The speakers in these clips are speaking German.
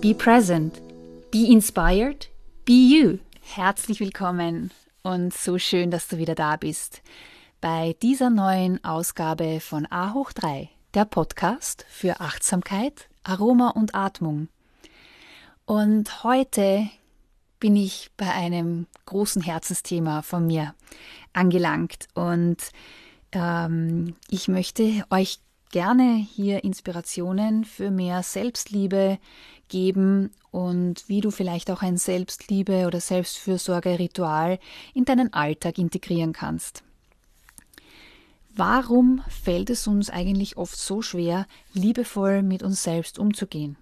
be present, be inspired, be you. Herzlich willkommen und so schön, dass du wieder da bist bei dieser neuen Ausgabe von A hoch 3, der Podcast für Achtsamkeit, Aroma und Atmung. Und heute bin ich bei einem großen Herzensthema von mir angelangt und ähm, ich möchte euch gerne hier Inspirationen für mehr Selbstliebe geben und wie du vielleicht auch ein Selbstliebe- oder Selbstfürsorge-Ritual in deinen Alltag integrieren kannst. Warum fällt es uns eigentlich oft so schwer, liebevoll mit uns selbst umzugehen?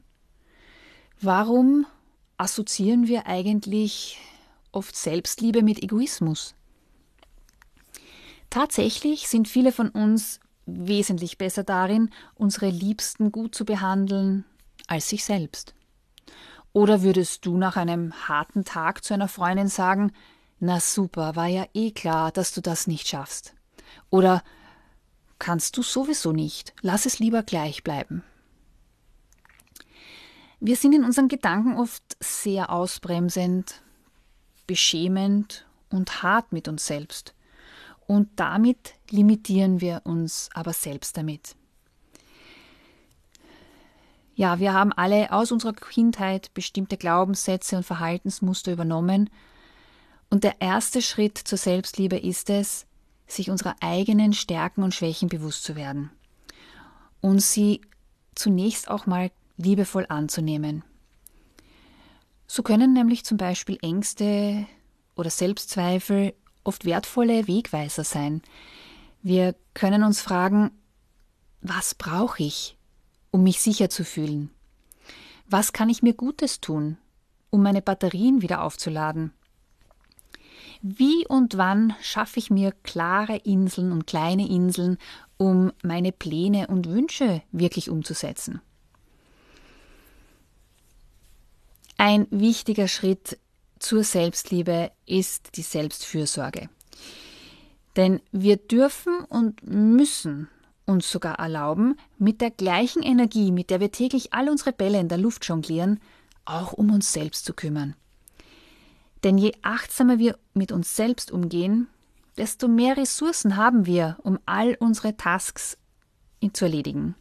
Warum assoziieren wir eigentlich oft Selbstliebe mit Egoismus? Tatsächlich sind viele von uns wesentlich besser darin, unsere Liebsten gut zu behandeln als sich selbst. Oder würdest du nach einem harten Tag zu einer Freundin sagen, na super, war ja eh klar, dass du das nicht schaffst. Oder kannst du sowieso nicht, lass es lieber gleich bleiben. Wir sind in unseren Gedanken oft sehr ausbremsend, beschämend und hart mit uns selbst. Und damit limitieren wir uns aber selbst damit. Ja, wir haben alle aus unserer Kindheit bestimmte Glaubenssätze und Verhaltensmuster übernommen. Und der erste Schritt zur Selbstliebe ist es, sich unserer eigenen Stärken und Schwächen bewusst zu werden und sie zunächst auch mal liebevoll anzunehmen. So können nämlich zum Beispiel Ängste oder Selbstzweifel oft wertvolle Wegweiser sein. Wir können uns fragen, was brauche ich, um mich sicher zu fühlen? Was kann ich mir Gutes tun, um meine Batterien wieder aufzuladen? Wie und wann schaffe ich mir klare Inseln und kleine Inseln, um meine Pläne und Wünsche wirklich umzusetzen? Ein wichtiger Schritt zur Selbstliebe ist die Selbstfürsorge. Denn wir dürfen und müssen uns sogar erlauben, mit der gleichen Energie, mit der wir täglich all unsere Bälle in der Luft jonglieren, auch um uns selbst zu kümmern. Denn je achtsamer wir mit uns selbst umgehen, desto mehr Ressourcen haben wir, um all unsere Tasks zu erledigen.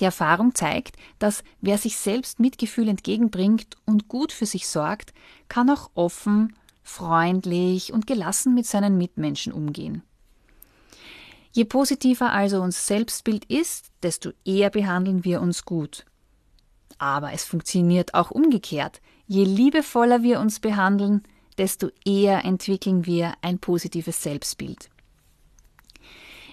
Die Erfahrung zeigt, dass wer sich selbst Mitgefühl entgegenbringt und gut für sich sorgt, kann auch offen, freundlich und gelassen mit seinen Mitmenschen umgehen. Je positiver also unser Selbstbild ist, desto eher behandeln wir uns gut. Aber es funktioniert auch umgekehrt. Je liebevoller wir uns behandeln, desto eher entwickeln wir ein positives Selbstbild.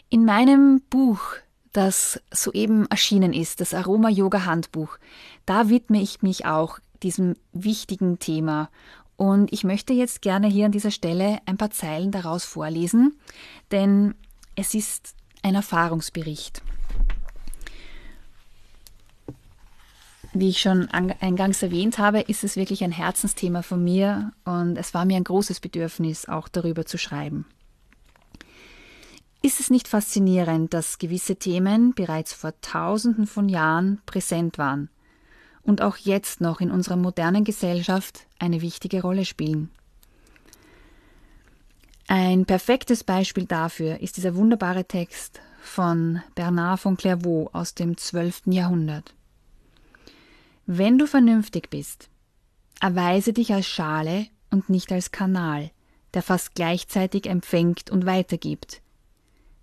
In meinem Buch das soeben erschienen ist, das Aroma Yoga Handbuch. Da widme ich mich auch diesem wichtigen Thema. Und ich möchte jetzt gerne hier an dieser Stelle ein paar Zeilen daraus vorlesen, denn es ist ein Erfahrungsbericht. Wie ich schon eingangs erwähnt habe, ist es wirklich ein Herzensthema von mir und es war mir ein großes Bedürfnis, auch darüber zu schreiben. Ist es nicht faszinierend, dass gewisse Themen bereits vor Tausenden von Jahren präsent waren und auch jetzt noch in unserer modernen Gesellschaft eine wichtige Rolle spielen? Ein perfektes Beispiel dafür ist dieser wunderbare Text von Bernard von Clairvaux aus dem 12. Jahrhundert. Wenn du vernünftig bist, Erweise dich als Schale und nicht als Kanal, der fast gleichzeitig empfängt und weitergibt,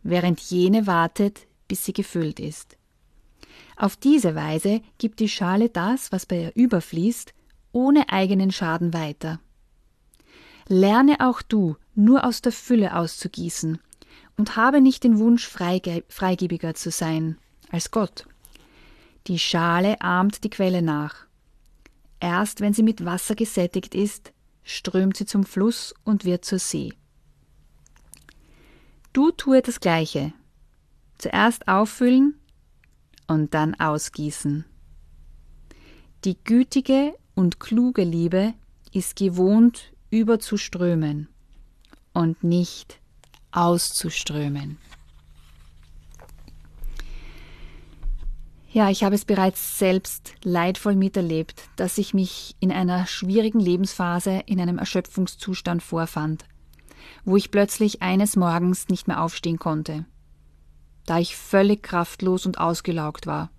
während jene wartet, bis sie gefüllt ist. Auf diese Weise gibt die Schale das, was bei ihr überfließt, ohne eigenen Schaden weiter. Lerne auch du, nur aus der Fülle auszugießen und habe nicht den Wunsch, freigebiger zu sein als Gott. Die Schale ahmt die Quelle nach. Erst wenn sie mit Wasser gesättigt ist, strömt sie zum Fluss und wird zur See. Du tue das Gleiche. Zuerst auffüllen und dann ausgießen. Die gütige und kluge Liebe ist gewohnt, überzuströmen und nicht auszuströmen. Ja, ich habe es bereits selbst leidvoll miterlebt, dass ich mich in einer schwierigen Lebensphase in einem Erschöpfungszustand vorfand, wo ich plötzlich eines Morgens nicht mehr aufstehen konnte, da ich völlig kraftlos und ausgelaugt war.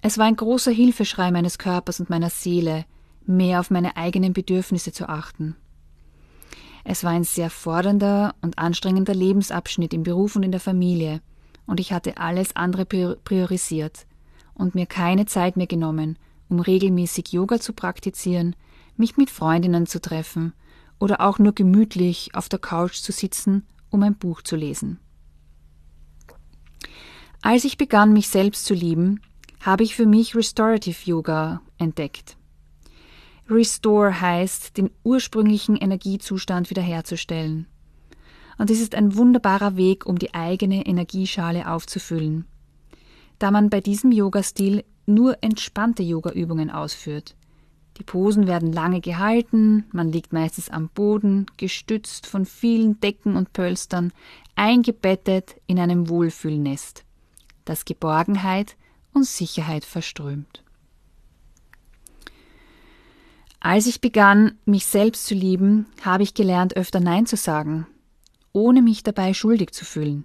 Es war ein großer Hilfeschrei meines Körpers und meiner Seele, mehr auf meine eigenen Bedürfnisse zu achten. Es war ein sehr fordernder und anstrengender Lebensabschnitt im Beruf und in der Familie, und ich hatte alles andere priorisiert und mir keine Zeit mehr genommen, um regelmäßig Yoga zu praktizieren, mich mit Freundinnen zu treffen oder auch nur gemütlich auf der Couch zu sitzen, um ein Buch zu lesen. Als ich begann, mich selbst zu lieben, habe ich für mich Restorative Yoga entdeckt. Restore heißt, den ursprünglichen Energiezustand wiederherzustellen. Und es ist ein wunderbarer Weg, um die eigene Energieschale aufzufüllen. Da man bei diesem Yoga-Stil nur entspannte Yoga-Übungen ausführt. Die Posen werden lange gehalten, man liegt meistens am Boden, gestützt von vielen Decken und Pölstern, eingebettet in einem Wohlfühlnest, das Geborgenheit und Sicherheit verströmt. Als ich begann, mich selbst zu lieben, habe ich gelernt, öfter Nein zu sagen, ohne mich dabei schuldig zu fühlen.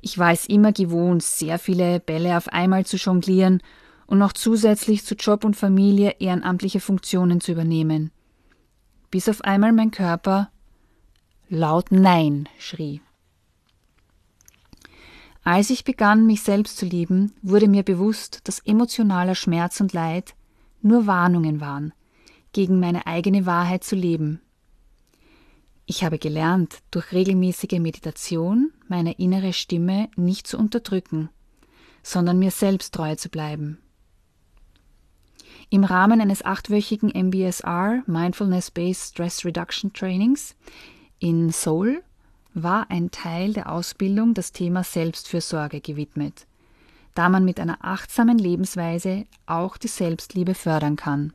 Ich war es immer gewohnt, sehr viele Bälle auf einmal zu jonglieren und noch zusätzlich zu Job und Familie ehrenamtliche Funktionen zu übernehmen. Bis auf einmal mein Körper laut Nein schrie. Als ich begann, mich selbst zu lieben, wurde mir bewusst, dass emotionaler Schmerz und Leid nur Warnungen waren, gegen meine eigene Wahrheit zu leben. Ich habe gelernt, durch regelmäßige Meditation meine innere Stimme nicht zu unterdrücken, sondern mir selbst treu zu bleiben. Im Rahmen eines achtwöchigen MBSR Mindfulness-Based Stress Reduction Trainings in Seoul war ein Teil der Ausbildung das Thema Selbstfürsorge gewidmet, da man mit einer achtsamen Lebensweise auch die Selbstliebe fördern kann.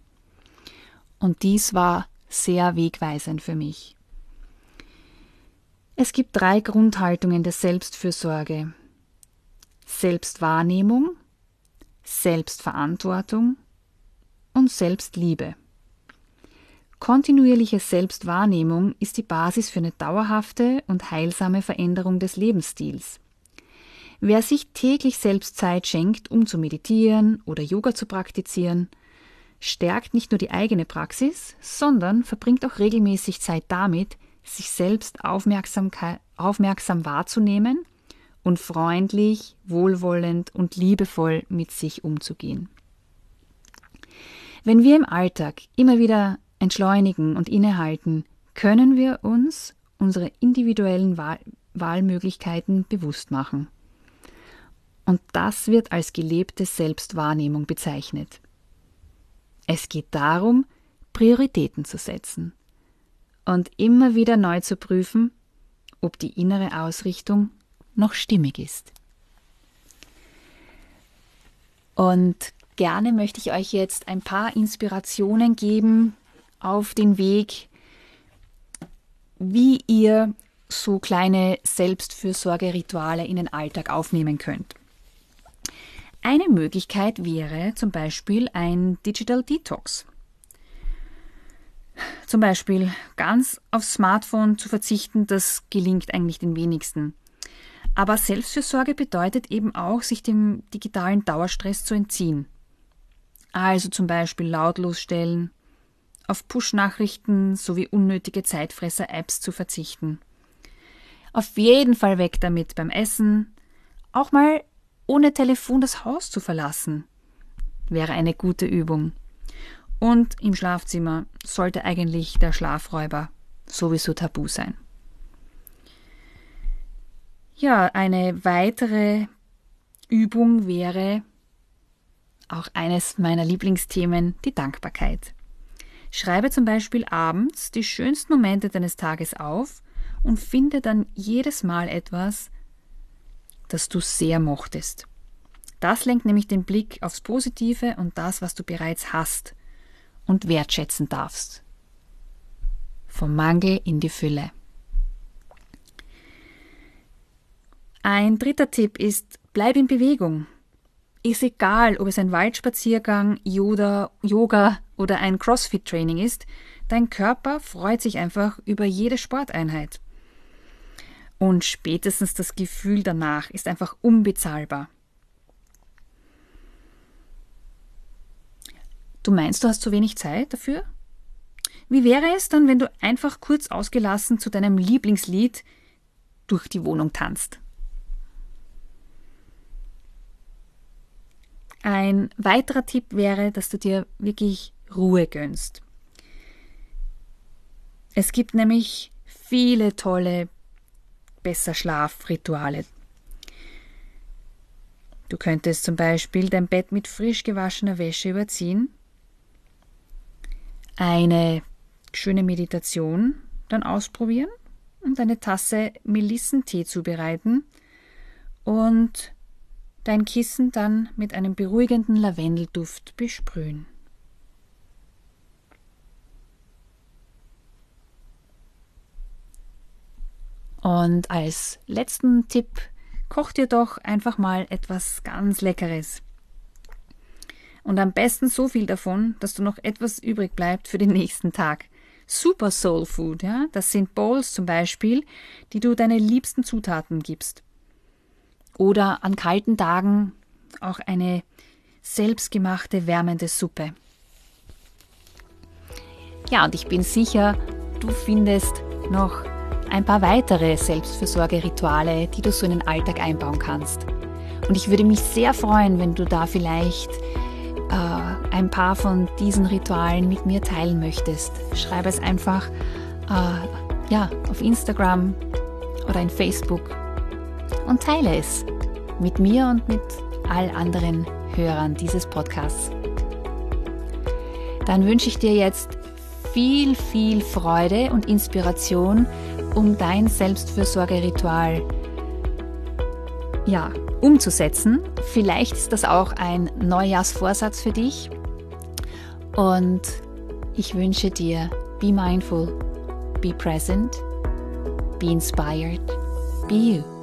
Und dies war sehr wegweisend für mich. Es gibt drei Grundhaltungen der Selbstfürsorge. Selbstwahrnehmung, Selbstverantwortung und Selbstliebe. Kontinuierliche Selbstwahrnehmung ist die Basis für eine dauerhafte und heilsame Veränderung des Lebensstils. Wer sich täglich selbst Zeit schenkt, um zu meditieren oder Yoga zu praktizieren, stärkt nicht nur die eigene Praxis, sondern verbringt auch regelmäßig Zeit damit, sich selbst aufmerksam wahrzunehmen und freundlich, wohlwollend und liebevoll mit sich umzugehen. Wenn wir im Alltag immer wieder entschleunigen und innehalten, können wir uns unsere individuellen Wahl Wahlmöglichkeiten bewusst machen. Und das wird als gelebte Selbstwahrnehmung bezeichnet. Es geht darum, Prioritäten zu setzen und immer wieder neu zu prüfen, ob die innere Ausrichtung noch stimmig ist. Und gerne möchte ich euch jetzt ein paar Inspirationen geben, auf den Weg, wie ihr so kleine Selbstfürsorgerituale in den Alltag aufnehmen könnt. Eine Möglichkeit wäre zum Beispiel ein Digital Detox. Zum Beispiel ganz aufs Smartphone zu verzichten, das gelingt eigentlich den wenigsten. Aber Selbstfürsorge bedeutet eben auch, sich dem digitalen Dauerstress zu entziehen. Also zum Beispiel lautlos stellen, auf Push-Nachrichten sowie unnötige Zeitfresser-Apps zu verzichten. Auf jeden Fall weg damit beim Essen, auch mal ohne Telefon das Haus zu verlassen. Wäre eine gute Übung. Und im Schlafzimmer sollte eigentlich der Schlafräuber sowieso tabu sein. Ja, eine weitere Übung wäre auch eines meiner Lieblingsthemen, die Dankbarkeit. Schreibe zum Beispiel abends die schönsten Momente deines Tages auf und finde dann jedes Mal etwas, das du sehr mochtest. Das lenkt nämlich den Blick aufs Positive und das, was du bereits hast und wertschätzen darfst. Vom Mangel in die Fülle. Ein dritter Tipp ist, bleib in Bewegung. Ist egal, ob es ein Waldspaziergang, Yoga, Yoga oder ein CrossFit-Training ist, dein Körper freut sich einfach über jede Sporteinheit. Und spätestens das Gefühl danach ist einfach unbezahlbar. Du meinst, du hast zu wenig Zeit dafür? Wie wäre es dann, wenn du einfach kurz ausgelassen zu deinem Lieblingslied durch die Wohnung tanzt? Ein weiterer Tipp wäre, dass du dir wirklich Ruhe gönnst. Es gibt nämlich viele tolle besser Schlafrituale. Du könntest zum Beispiel dein Bett mit frisch gewaschener Wäsche überziehen, eine schöne Meditation dann ausprobieren und eine Tasse Melissentee zubereiten und dein Kissen dann mit einem beruhigenden Lavendelduft besprühen. Und als letzten Tipp, koch dir doch einfach mal etwas ganz Leckeres. Und am besten so viel davon, dass du noch etwas übrig bleibt für den nächsten Tag. Super Soul Food, ja, das sind Bowls zum Beispiel, die du deine liebsten Zutaten gibst. Oder an kalten Tagen auch eine selbstgemachte wärmende Suppe. Ja, und ich bin sicher, du findest noch ein paar weitere Selbstfürsorgerituale, die du so in den Alltag einbauen kannst. Und ich würde mich sehr freuen, wenn du da vielleicht äh, ein paar von diesen Ritualen mit mir teilen möchtest. Schreibe es einfach äh, ja, auf Instagram oder in Facebook und teile es mit mir und mit all anderen Hörern dieses Podcasts. Dann wünsche ich dir jetzt viel, viel Freude und Inspiration um dein Selbstfürsorgeritual ja, umzusetzen. Vielleicht ist das auch ein Neujahrsvorsatz für dich. Und ich wünsche dir, be mindful, be present, be inspired, be you.